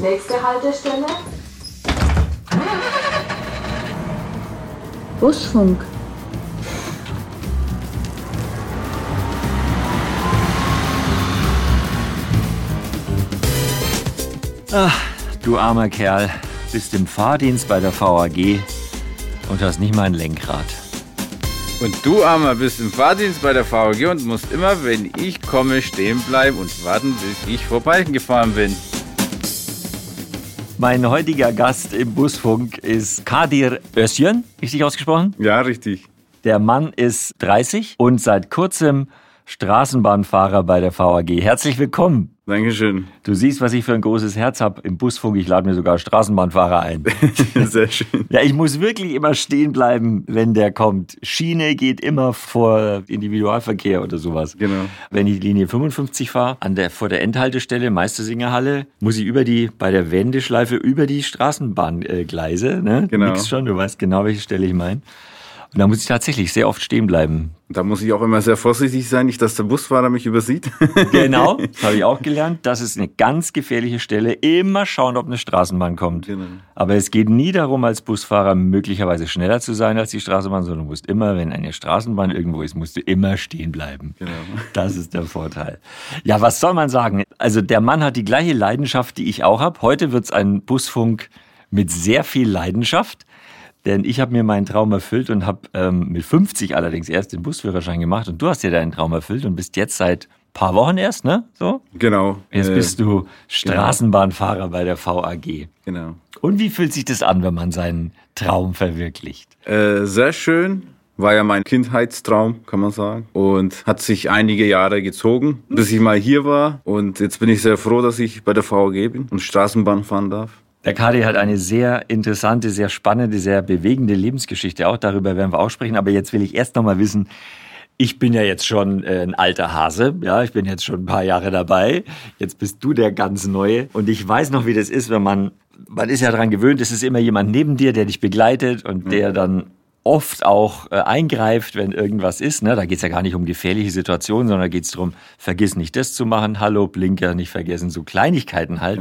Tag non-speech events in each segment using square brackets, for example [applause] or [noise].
Nächste Haltestelle. Busfunk. Ach, du armer Kerl, bist im Fahrdienst bei der VAG und hast nicht mal ein Lenkrad. Und du, Armer, bist im Fahrdienst bei der VAG und musst immer, wenn ich komme, stehen bleiben und warten, bis ich vorbeigefahren bin. Mein heutiger Gast im Busfunk ist Kadir Özcan, richtig ausgesprochen? Ja, richtig. Der Mann ist 30 und seit kurzem Straßenbahnfahrer bei der VAG. Herzlich willkommen. Dankeschön. Du siehst, was ich für ein großes Herz habe im Busfunk. Ich lade mir sogar Straßenbahnfahrer ein. [laughs] Sehr schön. Ja, ich muss wirklich immer stehen bleiben, wenn der kommt. Schiene geht immer vor Individualverkehr oder sowas. Genau. Wenn ich Linie 55 fahre, an der, vor der Endhaltestelle Meistersingerhalle, muss ich über die, bei der Wendeschleife über die Straßenbahngleise, ne? Genau. Nix schon, du weißt genau, welche Stelle ich meine. Und da muss ich tatsächlich sehr oft stehen bleiben. Da muss ich auch immer sehr vorsichtig sein, nicht, dass der Busfahrer mich übersieht. [laughs] Genau, das [laughs] habe ich auch gelernt. Das ist eine ganz gefährliche Stelle. Immer schauen, ob eine Straßenbahn kommt. Genau. Aber es geht nie darum, als Busfahrer möglicherweise schneller zu sein als die Straßenbahn, sondern du musst immer, wenn eine Straßenbahn irgendwo ist, musst du immer stehen bleiben. Genau. [laughs] Das ist der Vorteil. Ja, was soll man sagen? Also der Mann hat die gleiche Leidenschaft, die ich auch habe. Heute wird es ein Busfunk mit sehr viel Leidenschaft. Denn ich habe mir meinen Traum erfüllt und habe ähm, mit 50 allerdings erst den Busführerschein gemacht. Und du hast dir deinen Traum erfüllt und bist jetzt seit paar Wochen erst, ne? So? Genau. Jetzt Äh, bist du Straßenbahnfahrer bei der VAG. Genau. Und wie fühlt sich das an, wenn man seinen Traum verwirklicht? Äh, sehr schön. War ja mein Kindheitstraum, kann man sagen. Und hat sich einige Jahre gezogen, bis ich mal hier war. Und jetzt bin ich sehr froh, dass ich bei der VAG bin und Straßenbahn fahren darf. Der Kadi hat eine sehr interessante, sehr spannende, sehr bewegende Lebensgeschichte. Auch darüber werden wir auch sprechen. Aber jetzt will ich erst noch mal wissen, ich bin ja jetzt schon äh, ein alter Hase, ja, ich bin jetzt schon ein paar Jahre dabei. Jetzt bist du der ganz Neue. Und ich weiß noch, wie das ist, wenn man, man ist ja daran gewöhnt, es ist immer jemand neben dir, der dich begleitet und der dann oft auch äh, eingreift, wenn irgendwas ist. Ne? Da geht's ja gar nicht um gefährliche Situationen, sondern da geht's darum, vergiss nicht das zu machen, hallo, Blinker nicht vergessen, so Kleinigkeiten halt.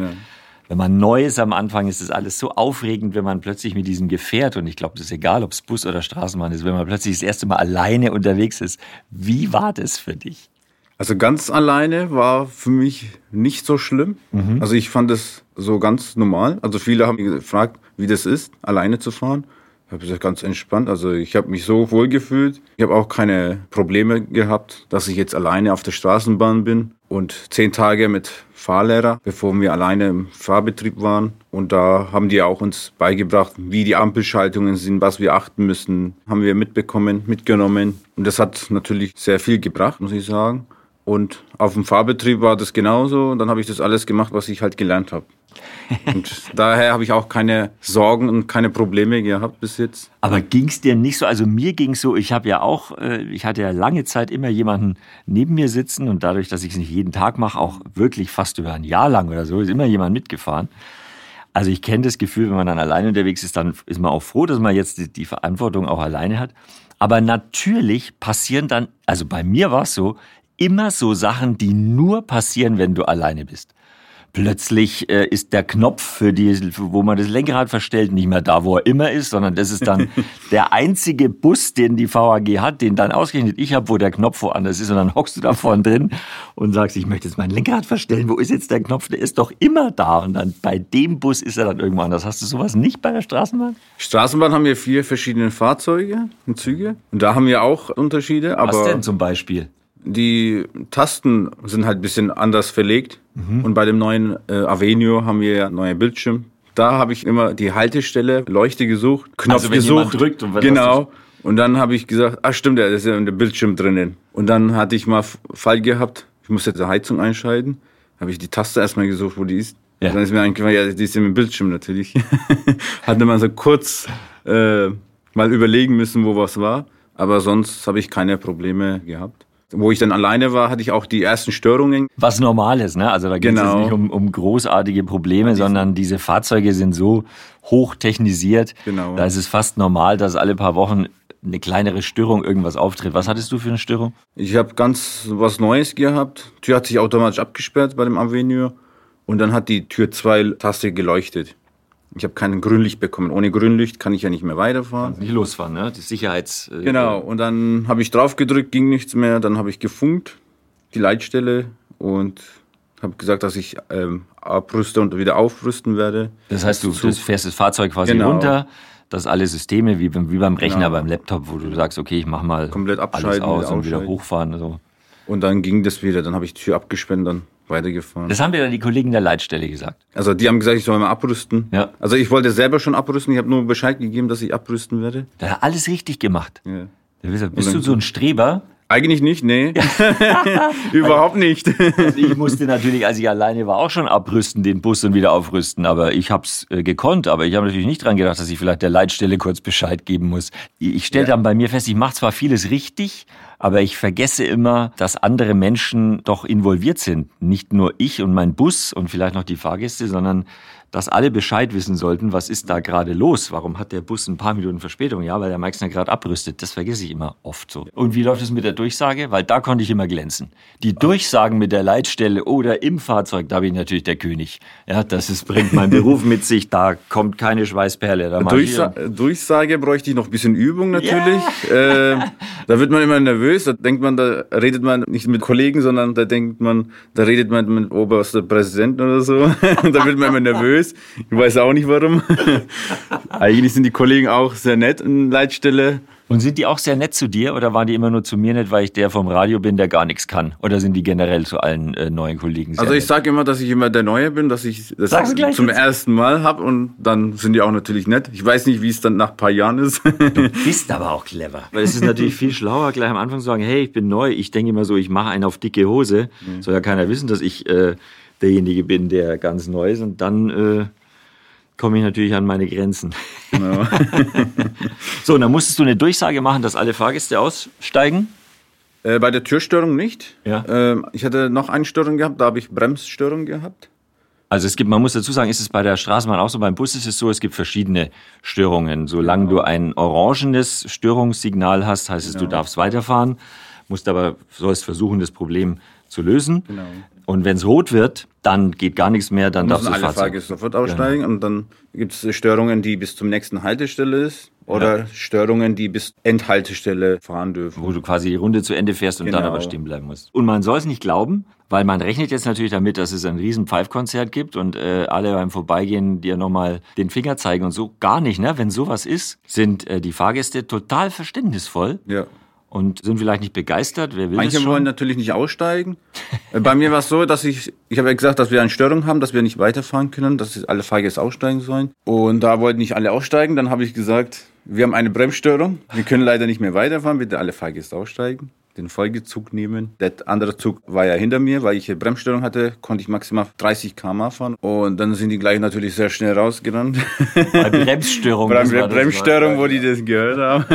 Wenn man neu ist am Anfang, ist es alles so aufregend, wenn man plötzlich mit diesem Gefährt, und ich glaube, das ist egal, ob es Bus oder Straßenbahn ist, wenn man plötzlich das erste Mal alleine unterwegs ist. Wie war das für dich? Also ganz alleine war für mich nicht so schlimm. Also ich fand es so ganz normal. Also viele haben mich gefragt, wie das ist, alleine zu fahren. Ich habe gesagt, ganz entspannt. Also ich habe mich so wohl gefühlt. Ich habe auch keine Probleme gehabt, dass ich jetzt alleine auf der Straßenbahn bin. Und zehn Tage mit Fahrlehrer, bevor wir alleine im Fahrbetrieb waren. Und da haben die auch uns beigebracht, wie die Ampelschaltungen sind, was wir achten müssen. Haben wir mitbekommen, mitgenommen. Und das hat natürlich sehr viel gebracht, muss ich sagen. Und auf dem Fahrbetrieb war das genauso. Und dann habe ich das alles gemacht, was ich halt gelernt habe. Und daher habe ich auch keine Sorgen und keine Probleme gehabt bis jetzt. Aber ging's dir nicht so? Also mir ging's so, ich habe ja auch, äh, ich hatte ja lange Zeit immer jemanden neben mir sitzen und dadurch, dass ich es nicht jeden Tag mache, auch wirklich fast über ein Jahr lang oder so, ist immer jemand mitgefahren. Also ich kenne das Gefühl, wenn man dann alleine unterwegs ist, dann ist man auch froh, dass man jetzt die Verantwortung auch alleine hat. Aber natürlich passieren dann, also bei mir war es so, immer so Sachen, die nur passieren, wenn du alleine bist. Plötzlich äh, ist der Knopf, für die, wo man das Lenkrad verstellt, nicht mehr da, wo er immer ist, sondern das ist dann [laughs] der einzige Bus, den die VAG hat, den dann ausgerechnet ich habe, wo der Knopf woanders ist. Und dann hockst du da vorne drin und sagst, ich möchte jetzt mein Lenkrad verstellen. Wo ist jetzt der Knopf? Der ist doch immer da. Und dann bei dem Bus ist er dann irgendwo anders. Hast du sowas nicht bei der Straßenbahn? Straßenbahn haben wir vier verschiedene Fahrzeuge und Züge. Und da haben wir auch Unterschiede. Was denn zum Beispiel? Die Tasten sind halt ein bisschen anders verlegt. Mhm. Und bei dem neuen äh, Avenue haben wir ja neue Bildschirm. Da habe ich immer die Haltestelle, Leuchte gesucht, Knopf Also gesucht. drückt und genau. Und dann habe ich gesagt, ah stimmt, da ist ja der Bildschirm drinnen. Und dann hatte ich mal Fall gehabt, ich musste die Heizung einschalten. Habe ich die Taste erstmal gesucht, wo die ist. Ja. Dann ist mir eingefallen, ja, die ist im Bildschirm natürlich. [laughs] Hatte man so kurz äh, mal überlegen müssen, wo was war. Aber sonst habe ich keine Probleme gehabt. Wo ich dann alleine war, hatte ich auch die ersten Störungen. Was normal ist, ne? Also da geht es Genau. nicht um, um großartige Probleme, sondern diese Fahrzeuge sind so hoch technisiert. Genau. Da ist es fast normal, dass alle paar Wochen eine kleinere Störung irgendwas auftritt. Was hattest du für eine Störung? Ich habe ganz was Neues gehabt. Die Tür hat sich automatisch abgesperrt bei dem Avenue. und dann hat die Tür 2 Taste geleuchtet. Ich habe kein Grünlicht bekommen. Ohne Grünlicht kann ich ja nicht mehr weiterfahren. Nicht losfahren, ne? Die Sicherheits... äh, Genau, und dann habe ich drauf gedrückt, ging nichts mehr. Dann habe ich gefunkt, die Leitstelle, und habe gesagt, dass ich ähm, abrüste und wieder aufrüsten werde. Das heißt, du Zu- das fährst das Fahrzeug quasi Genau. runter, dass alle Systeme, wie beim, wie beim Rechner, Genau. beim Laptop, wo du sagst, okay, ich mach mal Komplett alles abschalten, aus wieder und wieder hochfahren. So. Und dann ging das wieder. Dann habe ich die Tür abgesperrt und dann weitergefahren. Das haben dir dann die Kollegen der Leitstelle gesagt. Also die haben gesagt, ich soll mal abrüsten. Ja. Also ich wollte selber schon abrüsten. Ich habe nur Bescheid gegeben, dass ich abrüsten werde. Da hat alles richtig gemacht. Ja. Da bist du- Bist du so ein Streber? Eigentlich nicht, nee. [laughs] Überhaupt nicht. Also ich musste natürlich, als ich alleine war, auch schon abrüsten, den Bus und wieder aufrüsten. Aber ich hab's äh, gekonnt. Aber ich habe natürlich nicht dran gedacht, dass ich vielleicht der Leitstelle kurz Bescheid geben muss. Ich stelle dann bei mir fest, ich mache zwar vieles richtig, aber ich vergesse immer, dass andere Menschen doch involviert sind. Nicht nur ich und mein Bus und vielleicht noch die Fahrgäste, sondern dass alle Bescheid wissen sollten, was ist da gerade los? Warum hat der Bus ein paar Minuten Verspätung? Ja, weil der Meixner gerade abrüstet. Das vergesse ich immer oft so. Und wie läuft es mit der Durchsage? Weil da konnte ich immer glänzen. Die Durchsagen mit der Leitstelle oder im Fahrzeug, da bin ich natürlich der König. Ja, das ist, bringt mein Beruf mit sich. Da kommt keine Schweißperle. Da Durchsa Durchsage bräuchte ich noch ein bisschen Übung natürlich. Äh, da wird man immer nervös. Da denkt man, da redet man nicht mit Kollegen, sondern da denkt man, da redet man mit oberster Präsidenten oder so. [laughs] da wird man immer nervös. Ich weiß auch nicht warum. [laughs] Eigentlich sind die Kollegen auch sehr nett in Leitstelle. Und sind die auch sehr nett zu dir oder waren die immer nur zu mir nett, weil ich der vom Radio bin, der gar nichts kann? Oder sind die generell zu allen äh, neuen Kollegen sehr Also ich sage immer, dass ich immer der Neue bin, dass ich das zum jetzt. ersten Mal hab und dann sind die auch natürlich nett. Ich weiß nicht, wie es dann nach ein paar Jahren ist. bist aber auch clever. Weil es ist natürlich viel schlauer, gleich am Anfang zu sagen, hey, ich bin neu. Ich denke immer so, ich mache einen auf dicke Hose. Soll ja keiner wissen, dass ich äh, derjenige bin, der ganz neu ist. Und dann äh, komme ich natürlich an meine Grenzen. Genau. [laughs] So, und dann musstest du eine Durchsage machen, dass alle Fahrgäste aussteigen. Äh, bei der Türstörung nicht. Ja. Ähm, ich hatte noch eine Störung gehabt, da habe ich Bremsstörung gehabt. Also es gibt, man muss dazu sagen, ist es bei der Straßenbahn auch so, beim Bus ist es so, es gibt verschiedene Störungen. Solange du ein orangenes Störungssignal hast, heißt es, du darfst weiterfahren, musst aber, sollst versuchen, das Problem zu lösen. Genau. Und wenn es rot wird, dann geht gar nichts mehr, dann darfst du das alle Fahrzeug. Fahrgäste sofort aussteigen und dann gibt es Störungen, die bis zum nächsten Haltestelle ist oder Störungen, die bis Endhaltestelle fahren dürfen. wo du quasi die Runde zu Ende fährst und dann Genau. aber stehen bleiben musst. Und man soll es nicht glauben, weil man rechnet jetzt natürlich damit, dass es ein riesen Pfeifkonzert gibt und äh, alle beim Vorbeigehen dir nochmal den Finger zeigen und so. Gar nicht, ne? Wenn sowas ist, sind äh, die Fahrgäste total verständnisvoll Ja. Und sind vielleicht nicht begeistert. Wer will Manche wollen natürlich nicht aussteigen. Äh, Bei mir war es so, dass ich, ich habe ja gesagt, dass wir eine Störung haben, dass wir nicht weiterfahren können, dass alle Fahrgäste aussteigen sollen. Und da wollten nicht alle aussteigen. Dann habe ich gesagt, wir haben eine Bremsstörung. Wir können leider nicht mehr weiterfahren. Bitte alle Fahrgäste aussteigen. Den Folgezug nehmen. Der andere Zug war ja hinter mir, weil ich eine Bremsstörung hatte, konnte ich maximal 30 km fahren. Und dann sind die gleich natürlich sehr schnell rausgerannt. Bei Bremsstörung. [laughs] Bei das Bremsstörung, wo die das gehört haben,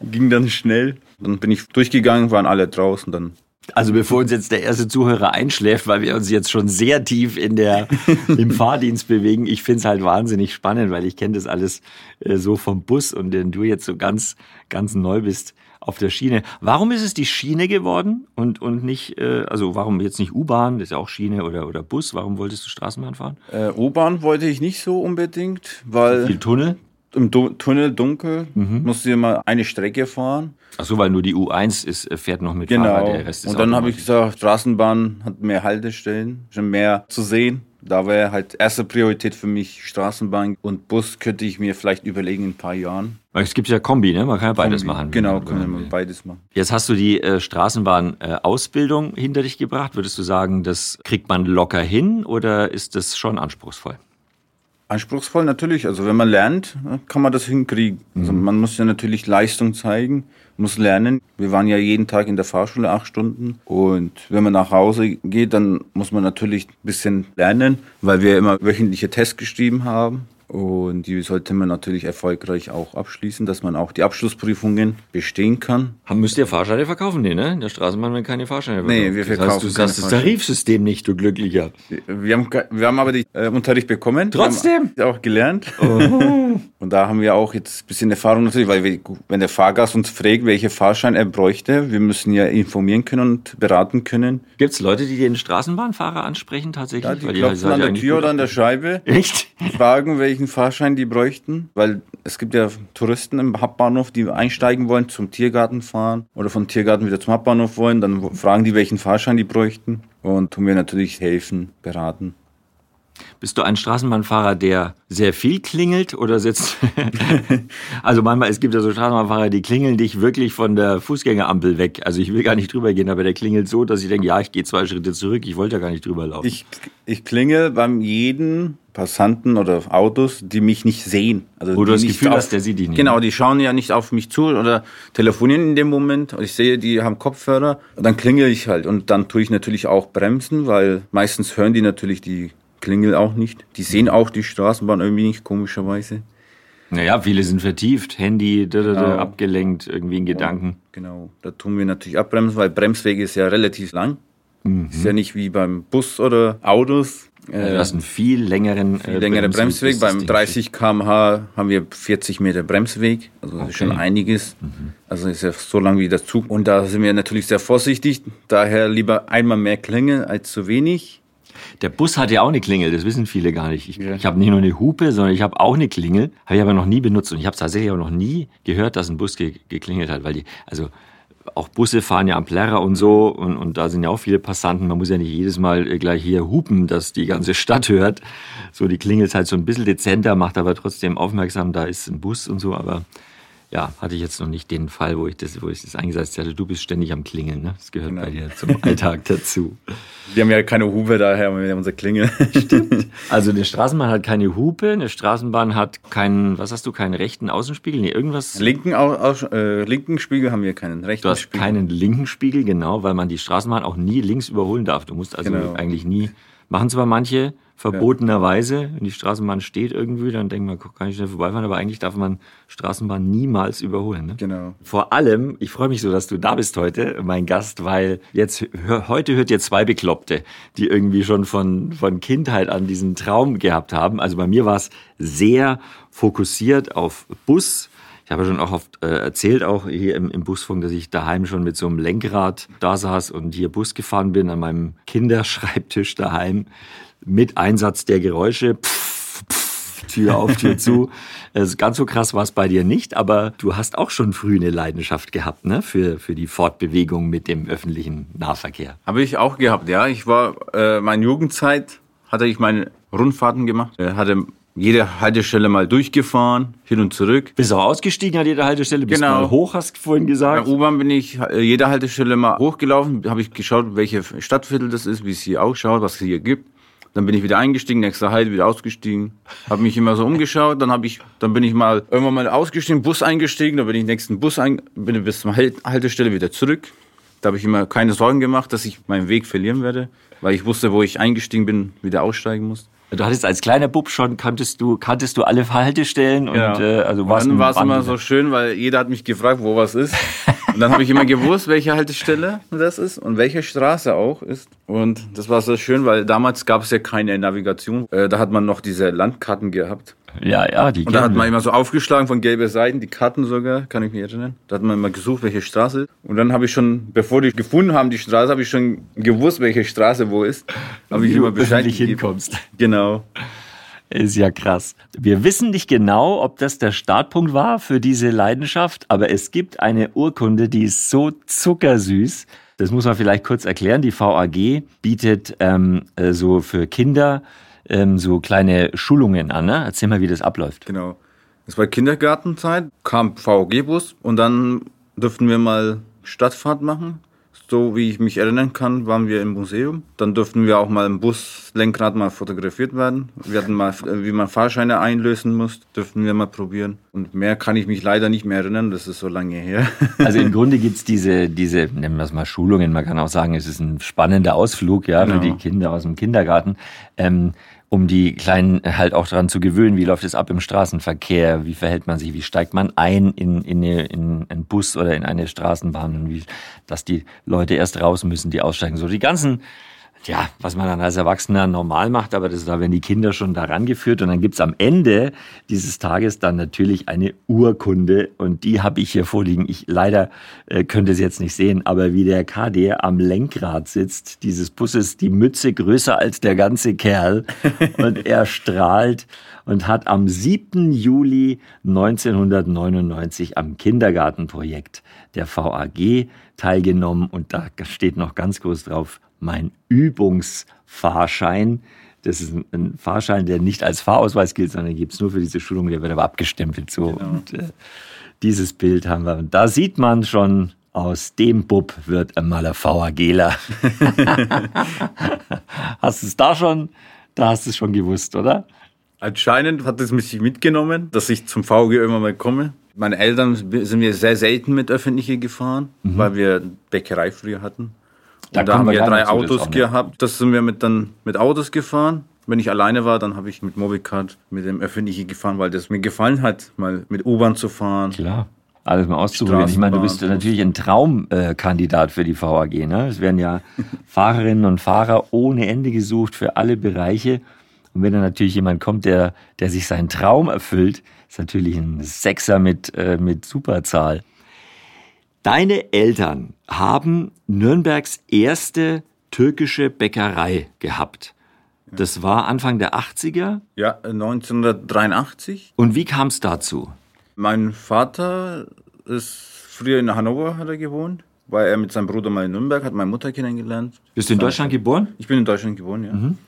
[laughs] ging dann schnell. Dann bin ich durchgegangen, waren alle draußen. Dann Also bevor uns jetzt der erste Zuhörer einschläft, weil wir uns jetzt schon sehr tief in der, [laughs] im Fahrdienst bewegen, ich find's halt wahnsinnig spannend, weil ich kenne das alles äh, so vom Bus und wenn du jetzt so ganz, ganz neu bist auf der Schiene. Warum ist es die Schiene geworden und, und nicht, äh, also warum jetzt nicht U-Bahn, das ist ja auch Schiene oder, oder Bus, warum wolltest du Straßenbahn fahren? Äh, U-Bahn wollte ich nicht so unbedingt, weil Viel Tunnel? im du Tunnel dunkel musste immer eine Strecke fahren. Ach so, weil nur die U1 ist, äh, fährt noch mit Fahrrad, Genau. der Rest ist Und dann habe ich gesagt, Straßenbahn hat mehr Haltestellen, schon mehr zu sehen. Da wäre halt erste Priorität für mich Straßenbahn und Bus könnte ich mir vielleicht überlegen in ein paar Jahren. Weil es gibt ja Kombi, ne? Man kann ja beides machen. Genau, können wir beides machen. Jetzt hast du die äh, Straßenbahn-Ausbildung hinter dich gebracht. Würdest du sagen, das kriegt man locker hin oder ist das schon anspruchsvoll? Anspruchsvoll natürlich. Also wenn man lernt, kann man das hinkriegen. Also Mhm. man muss ja natürlich Leistung zeigen, muss lernen. Wir waren ja jeden Tag in der Fahrschule acht Stunden und wenn man nach Hause geht, dann muss man natürlich ein bisschen lernen, weil wir immer wöchentliche Tests geschrieben haben. Und die sollte man natürlich erfolgreich auch abschließen, dass man auch die Abschlussprüfungen bestehen kann. Müsst ihr Fahrscheine verkaufen? Nee, ne? In der Straßenbahn werden keine Fahrscheine verkaufen. Nee, wir verkaufen das heißt, du sagst das Tarifsystem nicht, du Glücklicher. Wir haben, wir haben aber den äh, Unterricht bekommen. Trotzdem? Wir haben auch gelernt. Oh. [laughs] Und da haben wir auch jetzt ein bisschen Erfahrung natürlich, weil wir, wenn der Fahrgast uns fragt, welche Fahrschein er bräuchte, wir müssen ja informieren können und beraten können. Gibt es Leute, die den Straßenbahnfahrer ansprechen tatsächlich? Ja, die weil klopfen die an der Tür oder an der Scheibe. Echt? Fragen, welchen Fahrschein die bräuchten, weil es gibt ja Touristen im Hauptbahnhof, die einsteigen wollen, zum Tiergarten fahren oder vom Tiergarten wieder zum Hauptbahnhof wollen. Dann fragen die, welchen Fahrschein die bräuchten und tun wir natürlich helfen, beraten. Bist du ein Straßenbahnfahrer, der sehr viel klingelt oder sitzt? [laughs] [laughs] also manchmal, es gibt ja so Straßenbahnfahrer, die klingeln dich wirklich von der Fußgängerampel weg. Also ich will gar nicht drüber gehen, aber der klingelt so, dass ich denke, ja, ich gehe zwei Schritte zurück, ich wollte ja gar nicht drüber laufen. Ich, ich klingel beim jeden Passanten oder Autos, die mich nicht sehen. Also Wo du das Gefühl auf, hast, der sieht dich nicht. Genau, die schauen ja nicht auf mich zu oder telefonieren in dem Moment. Und ich sehe, die haben Kopfhörer. Dann klingel ich halt. Und dann tue ich natürlich auch bremsen, weil meistens hören die natürlich die Klingel auch nicht. Die sehen auch die Straßenbahn irgendwie nicht, komischerweise. Naja, viele sind vertieft, Handy da, da, da, genau. abgelenkt, irgendwie in Gedanken. Genau, da tun wir natürlich abbremsen, weil Bremsweg ist ja relativ lang. Mhm. Ist ja nicht wie beim Bus oder Autos. Ja, du hast einen viel längeren, viel äh, längeren Bremsweg. Beim 30 km/h haben wir 40 Meter Bremsweg. Also das okay. ist schon einiges. Mhm. Also ist ja so lang wie der Zug. Und da sind wir natürlich sehr vorsichtig. Daher lieber einmal mehr Klingel als zu wenig. Der Bus hat ja auch eine Klingel, das wissen viele gar nicht. Ich, ja. ich habe nicht nur eine Hupe, sondern ich habe auch eine Klingel, habe ich aber noch nie benutzt. Und ich habe tatsächlich auch noch nie gehört, dass ein Bus ge geklingelt hat, weil die, also auch Busse fahren ja am Plärrer und so und, und da sind ja auch viele Passanten. Man muss ja nicht jedes Mal gleich hier hupen, dass die ganze Stadt hört. So, die klingelt halt so ein bisschen dezenter, macht aber trotzdem aufmerksam, da ist ein Bus und so, aber ja, hatte ich jetzt noch nicht den Fall, wo ich das, wo ich das eingesetzt hatte. Du bist ständig am Klingeln, ne? Das gehört genau. bei dir zum Alltag dazu. Wir haben ja keine Hupe daher, wir haben unsere Klingel. Stimmt. [laughs] Also eine Straßenbahn hat keine Hupe, eine Straßenbahn hat keinen, was hast du, keinen rechten Außenspiegel? Nee, irgendwas. Linken, Aus, äh, linken Spiegel haben wir keinen rechten Du hast Spiegel. keinen linken Spiegel, genau, weil man die Straßenbahn auch nie links überholen darf. Du musst also genau. eigentlich nie, machen zwar manche, verbotenerweise, wenn die Straßenbahn steht irgendwie, dann denkt man, kann ich schnell vorbeifahren, aber eigentlich darf man Straßenbahn niemals überholen. Ne? Genau. Vor allem, ich freue mich so, dass du da bist heute, mein Gast, weil jetzt heute hört ihr zwei Bekloppte, die irgendwie schon von, von Kindheit an diesen Traum gehabt haben. Also bei mir war es sehr fokussiert auf Bus, ich habe schon auch oft äh, erzählt, auch hier im, im, Busfunk, dass ich daheim schon mit so einem Lenkrad da saß und hier Bus gefahren bin an meinem Kinderschreibtisch daheim mit Einsatz der Geräusche. Pff, pff, Tür auf, Tür zu. [laughs] Also ganz so krass war es bei dir nicht, aber du hast auch schon früh eine Leidenschaft gehabt, ne? Für, für die Fortbewegung mit dem öffentlichen Nahverkehr. Habe ich auch gehabt, ja. Ich war, äh, meine Jugendzeit hatte ich meine Rundfahrten gemacht, äh, hatte jede Haltestelle mal durchgefahren, hin und zurück. Bist auch ausgestiegen an jeder Haltestelle? Bist genau. mal hoch, hast du vorhin gesagt? Bei U-Bahn bin ich äh, jede Haltestelle mal hochgelaufen, habe ich geschaut, welche Stadtviertel das ist, wie es hier ausschaut, was es hier gibt. Dann bin ich wieder eingestiegen, nächster Halt wieder ausgestiegen. Habe mich immer so umgeschaut. Dann habe ich, dann bin ich mal irgendwann mal ausgestiegen, Bus eingestiegen. Dann bin ich nächsten Bus ein, bin bis zur Haltestelle wieder zurück. Da habe ich immer keine Sorgen gemacht, dass ich meinen Weg verlieren werde, weil ich wusste, wo ich eingestiegen bin, wieder aussteigen muss. Du hattest als kleiner Bub schon, kanntest du, kanntest du alle Haltestellen und ja. äh, also warst Dann war es immer so schön, weil jeder hat mich gefragt, wo was ist. [laughs] Und dann habe ich immer gewusst, welche Haltestelle das ist und welche Straße auch ist. Und das war so schön, weil damals gab es ja keine Navigation. Äh, da hat man noch diese Landkarten gehabt. Ja, ja, die Und da hat man immer so aufgeschlagen von gelben Seiten, die Karten sogar, kann ich mich erinnern. Da hat man immer gesucht, welche Straße. Und dann habe ich schon, bevor die gefunden haben, die Straße, habe ich schon gewusst, welche Straße wo ist. Habe ich immer Bescheid nicht hinkommst. Genau. Ist ja krass. Wir wissen nicht genau, ob das der Startpunkt war für diese Leidenschaft, aber es gibt eine Urkunde, die ist so zuckersüß. Das muss man vielleicht kurz erklären. Die VAG bietet ähm, äh, so für Kinder ähm, so kleine Schulungen an. Ne? Erzähl mal, wie das abläuft. Genau. Es war Kindergartenzeit, kam VAG-Bus und dann durften wir mal Stadtfahrt machen so wie ich mich erinnern kann, waren wir im Museum. Dann durften wir auch mal im Buslenkrad mal fotografiert werden. Wir hatten mal, wie man Fahrscheine einlösen muss, dürften wir mal probieren. Und mehr kann ich mich leider nicht mehr erinnern, das ist so lange her. [laughs] Also im Grunde gibt's diese, diese, nennen wir es mal Schulungen, man kann auch sagen, es ist ein spannender Ausflug ja, genau. für die Kinder aus dem Kindergarten. Ähm, um die Kleinen halt auch daran zu gewöhnen, wie läuft es ab im Straßenverkehr, wie verhält man sich, wie steigt man ein in, in, eine, in einen Bus oder in eine Straßenbahn und wie, dass die Leute erst raus müssen, die aussteigen. So die ganzen ja, was man dann als Erwachsener normal macht, aber das, da werden die Kinder schon daran geführt. Und dann gibt's am Ende dieses Tages dann natürlich eine Urkunde und die habe ich hier vorliegen. Ich leider äh, könnte es jetzt nicht sehen, aber wie der KD am Lenkrad sitzt, dieses Busses, die Mütze größer als der ganze Kerl [laughs] und er strahlt und hat am 7. Juli 1999 am Kindergartenprojekt der VAG teilgenommen und da steht noch ganz groß drauf, mein Übungsfahrschein. Das ist ein Fahrschein, der nicht als Fahrausweis gilt, sondern gibt es nur für diese Schulung, der wird aber abgestempelt. So. Genau. Und äh, dieses Bild haben wir. Und da sieht man schon, aus dem Bub wird einmal ein VAGler. [laughs] hast du es da schon, da hast du es schon gewusst, oder? Anscheinend hat es mich mitgenommen, dass ich zum VG irgendwann mal komme. Meine Eltern sind wir sehr selten mit Öffentlichen gefahren, mhm. weil wir Bäckerei früher hatten. Da, da haben wir drei Autos gehabt. Das sind wir mit, dann mit Autos gefahren. Wenn ich alleine war, dann habe ich mit Mobicard, mit dem Öffentlichen gefahren, weil das mir gefallen hat, mal mit U-Bahn zu fahren. Klar alles mal auszuprobieren. Ich meine, du bist natürlich ein Traumkandidat für die VAG. Ne? Es werden ja [laughs] Fahrerinnen und Fahrer ohne Ende gesucht für alle Bereiche. Und wenn da natürlich jemand kommt, der, der sich seinen Traum erfüllt, ist natürlich ein Sechser mit, äh, mit Superzahl. Deine Eltern haben Nürnbergs erste türkische Bäckerei gehabt. Das war Anfang der 80er? Ja, 1983. Und wie kam es dazu? Mein Vater ist früher in Hannover hat er gewohnt, weil er mit seinem Bruder mal in Nürnberg hat meine Mutter kennengelernt. Bist du in Deutschland geboren? Ich bin in Deutschland geboren, ja. Mhm.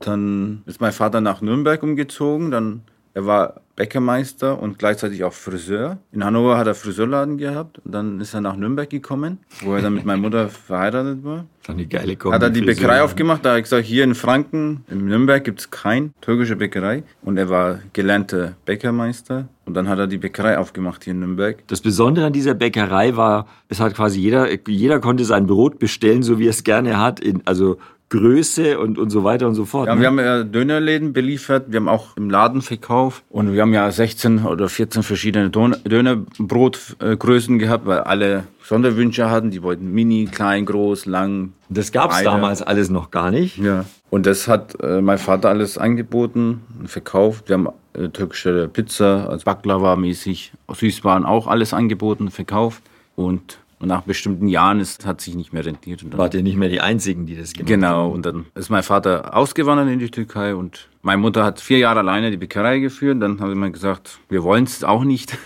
Dann ist mein Vater nach Nürnberg umgezogen, dann er war Bäckermeister und gleichzeitig auch Friseur. In Hannover hat er Friseurladen gehabt. Und dann ist er nach Nürnberg gekommen, wo er dann mit meiner Mutter verheiratet war. Dann die geile Kombi Hat er die Bäckerei aufgemacht. Da habe ich gesagt, hier in Franken, in Nürnberg gibt es keine türkische Bäckerei. Und er war gelernter Bäckermeister. Und dann hat er die Bäckerei aufgemacht hier in Nürnberg. Das Besondere an dieser Bäckerei war, es hat quasi jeder, jeder konnte sein Brot bestellen, so wie er es gerne hat. In, also Größe und, und so weiter und so fort. Ja, ne? wir haben ja Dönerläden beliefert, wir haben auch im Laden verkauft und wir haben ja 16 oder 14 verschiedene Dönerbrotgrößen gehabt, weil alle Sonderwünsche hatten. Die wollten mini, klein, groß, lang. Das gab es damals alles noch gar nicht. Ja. Und das hat äh, mein Vater alles angeboten und verkauft. Wir haben äh, türkische Pizza, also Baklava-mäßig, Süßwaren auch alles angeboten, verkauft. Und und nach bestimmten Jahren ist, hat sich nicht mehr rentiert. Und dann, Wart ihr nicht mehr die Einzigen, die das gemacht genau, haben? Genau. Und dann ist mein Vater ausgewandert in die Türkei und meine Mutter hat vier Jahre alleine die Bäckerei geführt. Dann haben wir gesagt, wir wollen es auch nicht.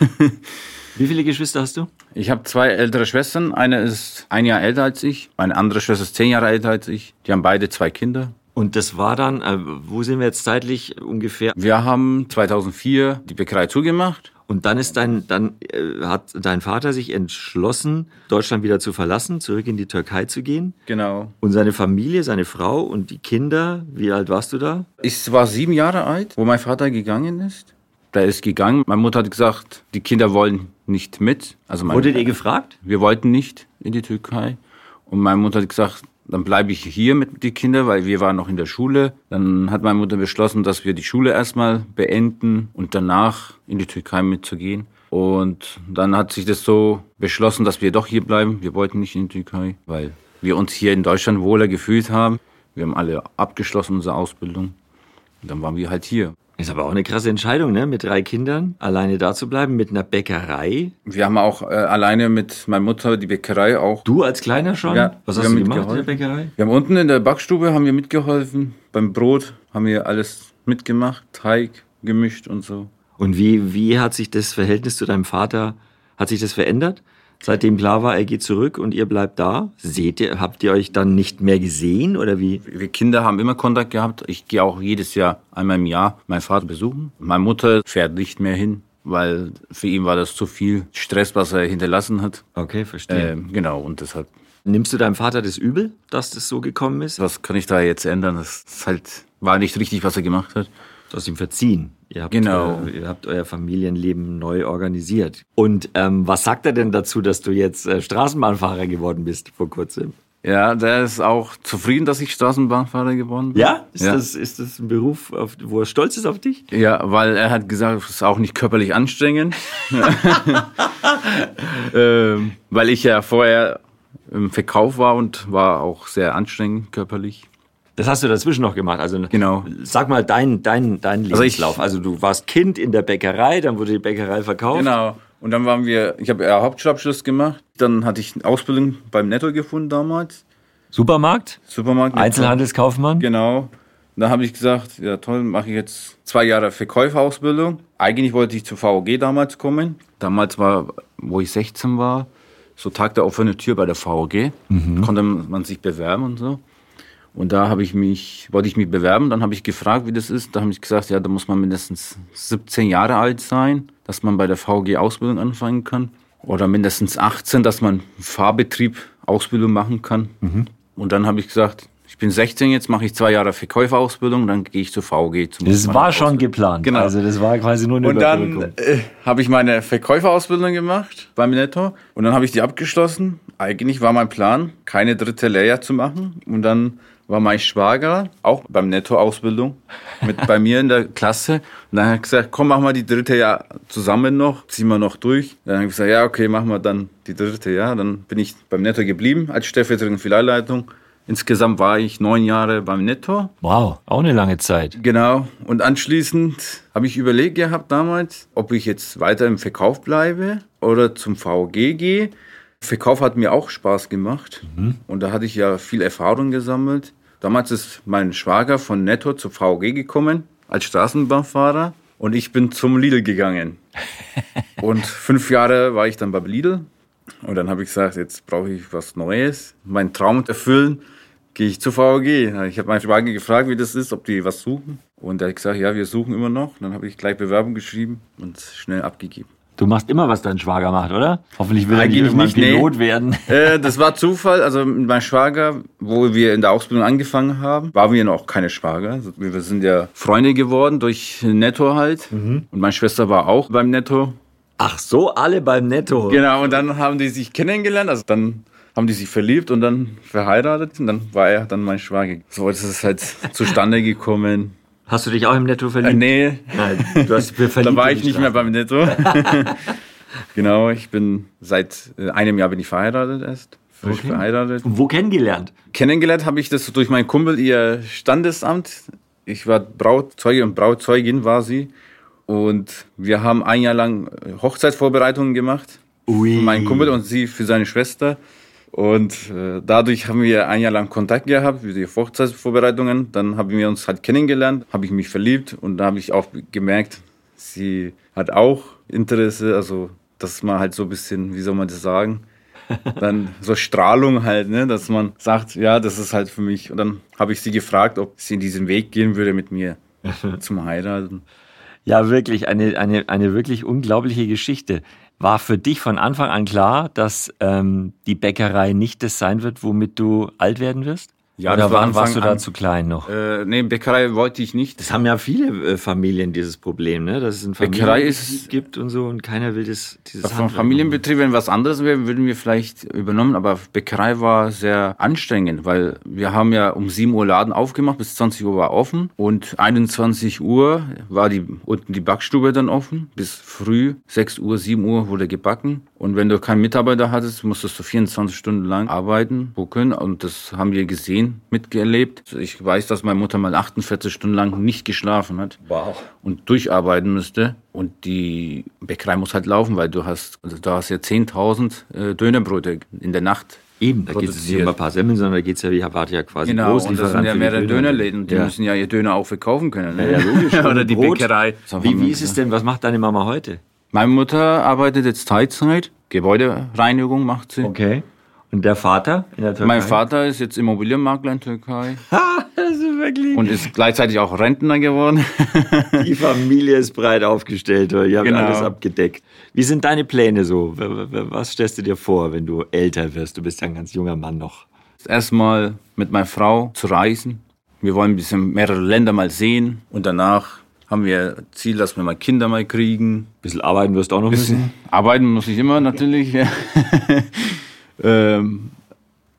[laughs] Wie viele Geschwister hast du? Ich habe zwei ältere Schwestern. Eine ist ein Jahr älter als ich. Meine andere Schwester ist zehn Jahre älter als ich. Die haben beide zwei Kinder. Und das war dann, äh, wo sind wir jetzt zeitlich ungefähr? Wir haben 2004 die Bäckerei zugemacht. Und dann ist dein, dann äh, hat dein Vater sich entschlossen, Deutschland wieder zu verlassen, zurück in die Türkei zu gehen. Genau. Und seine Familie, seine Frau und die Kinder, wie alt warst du da? Ich war sieben Jahre alt, wo mein Vater gegangen ist. Der ist gegangen. Meine Mutter hat gesagt, die Kinder wollen nicht mit. Also Wurdet ihr gefragt? Wir wollten nicht in die Türkei. Und meine Mutter hat gesagt, dann bleibe ich hier mit den Kindern, weil wir waren noch in der Schule. Dann hat meine Mutter beschlossen, dass wir die Schule erstmal beenden und danach in die Türkei mitzugehen. Und dann hat sich das so beschlossen, dass wir doch hier bleiben. Wir wollten nicht in die Türkei, weil wir uns hier in Deutschland wohler gefühlt haben. Wir haben alle abgeschlossen unsere Ausbildung. Und dann waren wir halt hier. Ist aber auch eine krasse Entscheidung, ne? Mit drei Kindern alleine da zu bleiben, mit einer Bäckerei. Wir haben auch äh, alleine mit meiner Mutter die Bäckerei auch. Du als Kleiner schon? Ja. Was hast du gemacht in der Bäckerei? Wir haben unten in der Backstube haben wir mitgeholfen. Beim Brot haben wir alles mitgemacht, Teig gemischt und so. Und wie, wie hat sich das Verhältnis zu deinem Vater, hat sich das verändert? Seitdem klar war, er geht zurück und ihr bleibt da, seht ihr, habt ihr euch dann nicht mehr gesehen oder wie? Wir Kinder haben immer Kontakt gehabt. Ich gehe auch jedes Jahr einmal im Jahr meinen Vater besuchen. Meine Mutter fährt nicht mehr hin, weil für ihn war das zu viel Stress, was er hinterlassen hat. Okay, verstehe. Ähm, genau, und deshalb. Nimmst du deinem Vater das übel, dass das so gekommen ist? Was kann ich da jetzt ändern? Das halt, war nicht richtig, was er gemacht hat. Du hast ihm verziehen. Ihr habt, genau. Äh, ihr habt euer Familienleben neu organisiert. Und ähm, was sagt er denn dazu, dass du jetzt äh, Straßenbahnfahrer geworden bist vor kurzem? Ja, der ist auch zufrieden, dass ich Straßenbahnfahrer geworden bin. Ja? Ist, Ja. Das, ist das ein Beruf, auf, wo er stolz ist auf dich? Ja, weil er hat gesagt, es ist auch nicht körperlich anstrengend. [laughs] [laughs] ähm, weil ich ja vorher im Verkauf war und war auch sehr anstrengend körperlich. Das hast du dazwischen noch gemacht. Also Genau. sag mal deinen dein, dein Also ich- Lebenslauf. Also, du warst Kind in der Bäckerei, dann wurde die Bäckerei verkauft. Genau. Und dann waren wir, ich habe ja Hauptschulabschluss gemacht. Dann hatte ich eine Ausbildung beim Netto gefunden damals. Supermarkt, Supermarkt. Einzelhandelskaufmann. Genau. Da habe ich gesagt, ja toll, mache ich jetzt zwei Jahre Verkäuferausbildung. Eigentlich wollte ich zur VOG damals kommen. Damals war, wo ich 16 war, so Tag der offenen Tür bei der VOG. Konnte man sich bewerben und so. Und da habe ich mich, wollte ich mich bewerben, dann habe ich gefragt, wie das ist. Da habe ich gesagt, ja, da muss man mindestens 17 Jahre alt sein, dass man bei der VG Ausbildung anfangen kann. Oder mindestens 18, dass man Fahrbetrieb Ausbildung machen kann. Und dann habe ich gesagt, ich bin 16 jetzt, mache ich zwei Jahre Verkäuferausbildung, dann gehe ich zur VG. Zum Das war schon geplant. Genau. Also das war quasi nur eine und dann äh, habe ich meine Verkäuferausbildung gemacht beim Netto und dann habe ich die abgeschlossen. Eigentlich war mein Plan, keine dritte Lehre zu machen. Und dann war mein Schwager auch beim Netto-Ausbildung mit bei mir in der Klasse. Und dann hat er gesagt, komm, mach mal die dritte Jahr zusammen noch, ziehen wir noch durch. Dann habe ich gesagt, ja, okay, machen wir dann die dritte Jahr. Dann bin ich beim Netto geblieben als stellvertretende Filialleitung. Insgesamt war ich neun Jahre beim Netto. Wow, auch eine lange Zeit. Genau. Und anschließend habe ich überlegt gehabt damals, ob ich jetzt weiter im Verkauf bleibe oder zum VG gehe. Verkauf hat mir auch Spaß gemacht. Und da hatte ich ja viel Erfahrung gesammelt. Damals ist mein Schwager von Netto zur VG gekommen als Straßenbahnfahrer und ich bin zum Lidl gegangen. [laughs] und fünf Jahre war ich dann bei Lidl. Und dann habe ich gesagt, jetzt brauche ich was Neues, meinen Traum erfüllen gehe ich zur VAG. Ich habe meinen Schwager gefragt, wie das ist, ob die was suchen. Und er hat gesagt, ja, wir suchen immer noch. Dann habe ich gleich Bewerbung geschrieben und schnell abgegeben. Du machst immer, was dein Schwager macht, oder? Hoffentlich will er nicht Eigentlich irgendwann nicht, nee. Pilot werden. Äh, das war Zufall. Also mit meinem Schwager, wo wir in der Ausbildung angefangen haben, waren wir noch keine Schwager. Also Wir sind ja Freunde geworden durch Netto halt. Und meine Schwester war auch beim Netto. Ach so, alle beim Netto. Genau, und dann haben die sich kennengelernt. Also dann haben die sich verliebt und dann verheiratet. Und dann war er dann mein Schwager. So ist es halt zustande gekommen. Hast du dich auch im Netto Äh, verliebt? nee, Nein, du hast verliebt [laughs] da war ich nicht mehr beim Netto. [laughs] genau, ich bin seit äh, einem Jahr bin ich verheiratet erst. Frisch Okay. verheiratet. Und wo kennengelernt? Kennengelernt habe ich das durch meinen Kumpel, ihr Standesamt. Ich war Brauzeuge und Brauzeugin war sie. Und wir haben ein Jahr lang äh, Hochzeitsvorbereitungen gemacht. Ui. Mein Kumpel und sie für seine Schwester. Und äh, dadurch haben wir ein Jahr lang Kontakt gehabt für die Hochzeitsvorbereitungen. Dann haben wir uns halt kennengelernt, habe ich mich verliebt und da habe ich auch gemerkt, sie hat auch Interesse, also dass man halt so ein bisschen, wie soll man das sagen, [laughs] dann so Strahlung halt, ne, dass man sagt, ja, das ist halt für mich. Und dann habe ich sie gefragt, ob sie in diesen Weg gehen würde mit mir [laughs] zum Heiraten. Ja, wirklich, eine, eine, eine wirklich unglaubliche Geschichte. War für dich von Anfang an klar, dass ähm, die Bäckerei nicht das sein wird, womit du alt werden wirst? Ja, Oder war war, warst du da an. zu klein noch? Äh, nee, Bäckerei wollte ich nicht. Das haben ja viele äh, Familien dieses Problem, ne? dass es ein Familienbetrieb gibt und so und keiner will das, dieses Handwerk Familienbetrieb, wenn was anderes wäre, würden wir vielleicht übernommen, aber Bäckerei war sehr anstrengend, weil wir haben ja um 7 Uhr Laden aufgemacht, bis 20 Uhr war offen und 21 Uhr war die, unten die Backstube dann offen, bis früh 6 Uhr, 7 Uhr wurde gebacken und wenn du keinen Mitarbeiter hattest, musstest du 24 Stunden lang arbeiten, buckeln und das haben wir gesehen, mitgelebt. Also Ich weiß, dass meine Mutter mal 48 Stunden lang nicht geschlafen hat Wow. und durcharbeiten müsste. Und die Bäckerei muss halt laufen, weil du hast, also du hast ja 10.000 äh, Dönerbrote in der Nacht. Eben, da geht es nicht um ein paar Semmeln, sondern da geht es ja, wie wart ja quasi Genau, und Großlieferant das sind ja mehrere Döner. Dönerläden, die ja. müssen ja ihr Döner auch verkaufen können. Ne? Ja, logisch. [laughs] Oder die Brot. Bäckerei. Wie, wie ist es denn, was macht deine Mama heute? Meine Mutter arbeitet jetzt Teilzeit, Gebäudereinigung macht sie. Okay. Und der Vater in der Türkei? Mein Vater ist jetzt Immobilienmakler in Türkei [laughs] Ha, das ist wirklich... und ist gleichzeitig auch Rentner geworden. Die [laughs] Familie ist breit aufgestellt, ihr habt Genau. alles abgedeckt. Wie sind deine Pläne so? Was stellst du dir vor, wenn du älter wirst? Du bist ja ein ganz junger Mann noch. Erstmal mit meiner Frau zu reisen. Wir wollen ein bisschen mehrere Länder mal sehen und danach haben wir Ziel, dass wir mal Kinder mal kriegen. Ein bisschen arbeiten wirst du auch noch müssen. Arbeiten muss ich immer natürlich. Ja. [laughs] ähm,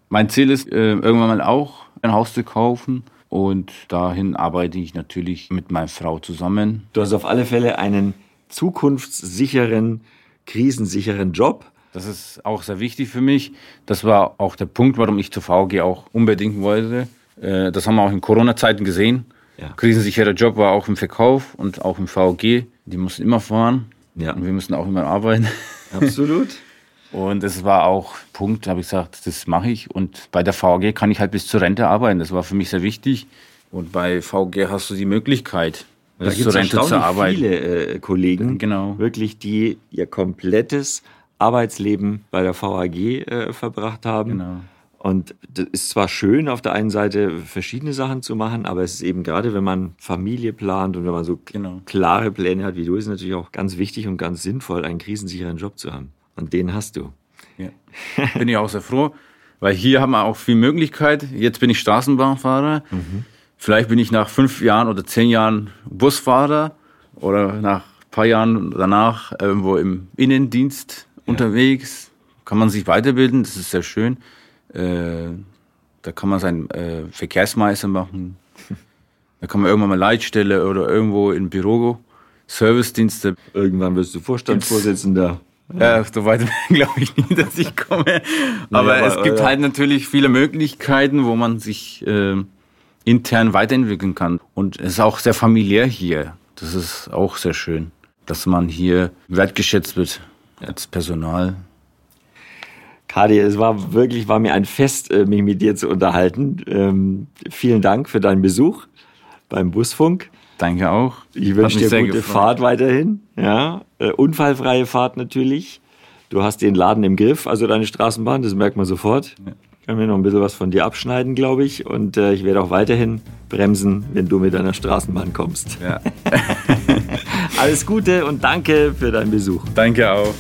Mein Ziel ist, äh, irgendwann mal auch ein Haus zu kaufen. Und dahin arbeite ich natürlich mit meiner Frau zusammen. Du hast auf alle Fälle einen zukunftssicheren, krisensicheren Job. Das ist auch sehr wichtig für mich. Das war auch der Punkt, warum ich zur VG auch unbedingt wollte. Äh, das haben wir auch in Corona-Zeiten gesehen. Ja. Krisensicherer Job war auch im Verkauf und auch im VG. Die mussten immer fahren. Ja. Und wir mussten auch immer arbeiten. [laughs] Absolut. Und es war auch Punkt, habe ich gesagt, das mache ich. Und bei der VG kann ich halt bis zur Rente arbeiten. Das war für mich sehr wichtig. Und bei VG hast du die Möglichkeit, da bis zur Rente zu arbeiten. viele äh, Kollegen, genau. wirklich, die ihr komplettes Arbeitsleben bei der VAG äh, verbracht haben. Genau. Und das ist zwar schön, auf der einen Seite verschiedene Sachen zu machen, aber es ist eben gerade, wenn man Familie plant und wenn man so genau. klare Pläne hat wie du, ist es natürlich auch ganz wichtig und ganz sinnvoll, einen krisensicheren Job zu haben. Und den hast du. Ja. Bin ich auch sehr froh, weil hier haben wir auch viel Möglichkeit. Jetzt bin ich Straßenbahnfahrer. Mhm. Vielleicht bin ich nach fünf Jahren oder zehn Jahren Busfahrer oder nach ein paar Jahren danach irgendwo im Innendienst ja. unterwegs. Kann man sich weiterbilden, das ist sehr schön. Äh, da kann man seinen äh, Verkehrsmeister machen. [laughs] Da kann man irgendwann mal Leitstelle oder irgendwo im Büro Servicedienste. Irgendwann wirst du Vorstandsvorsitzender. Ja, so weit [laughs] glaube ich nie, dass ich komme. Aber, aber es gibt ja. halt natürlich viele Möglichkeiten, wo man sich äh, intern weiterentwickeln kann. Und es ist auch sehr familiär hier. Das ist auch sehr schön, dass man hier wertgeschätzt wird als Personal. Kadi, es war wirklich, war mir ein Fest, äh, mich mit dir zu unterhalten. Ähm, vielen Dank für deinen Besuch beim Busfunk. Danke auch. Ich wünsche dir gute gefreut. Fahrt weiterhin. Ja, äh, unfallfreie Fahrt natürlich. Du hast den Laden im Griff, also deine Straßenbahn, das merkt man sofort. Ja. Kann mir noch ein bisschen was von dir abschneiden, glaube ich. Und äh, ich werde auch weiterhin bremsen, wenn du mit deiner Straßenbahn kommst. Ja. [laughs] Alles Gute und danke für deinen Besuch. Danke auch.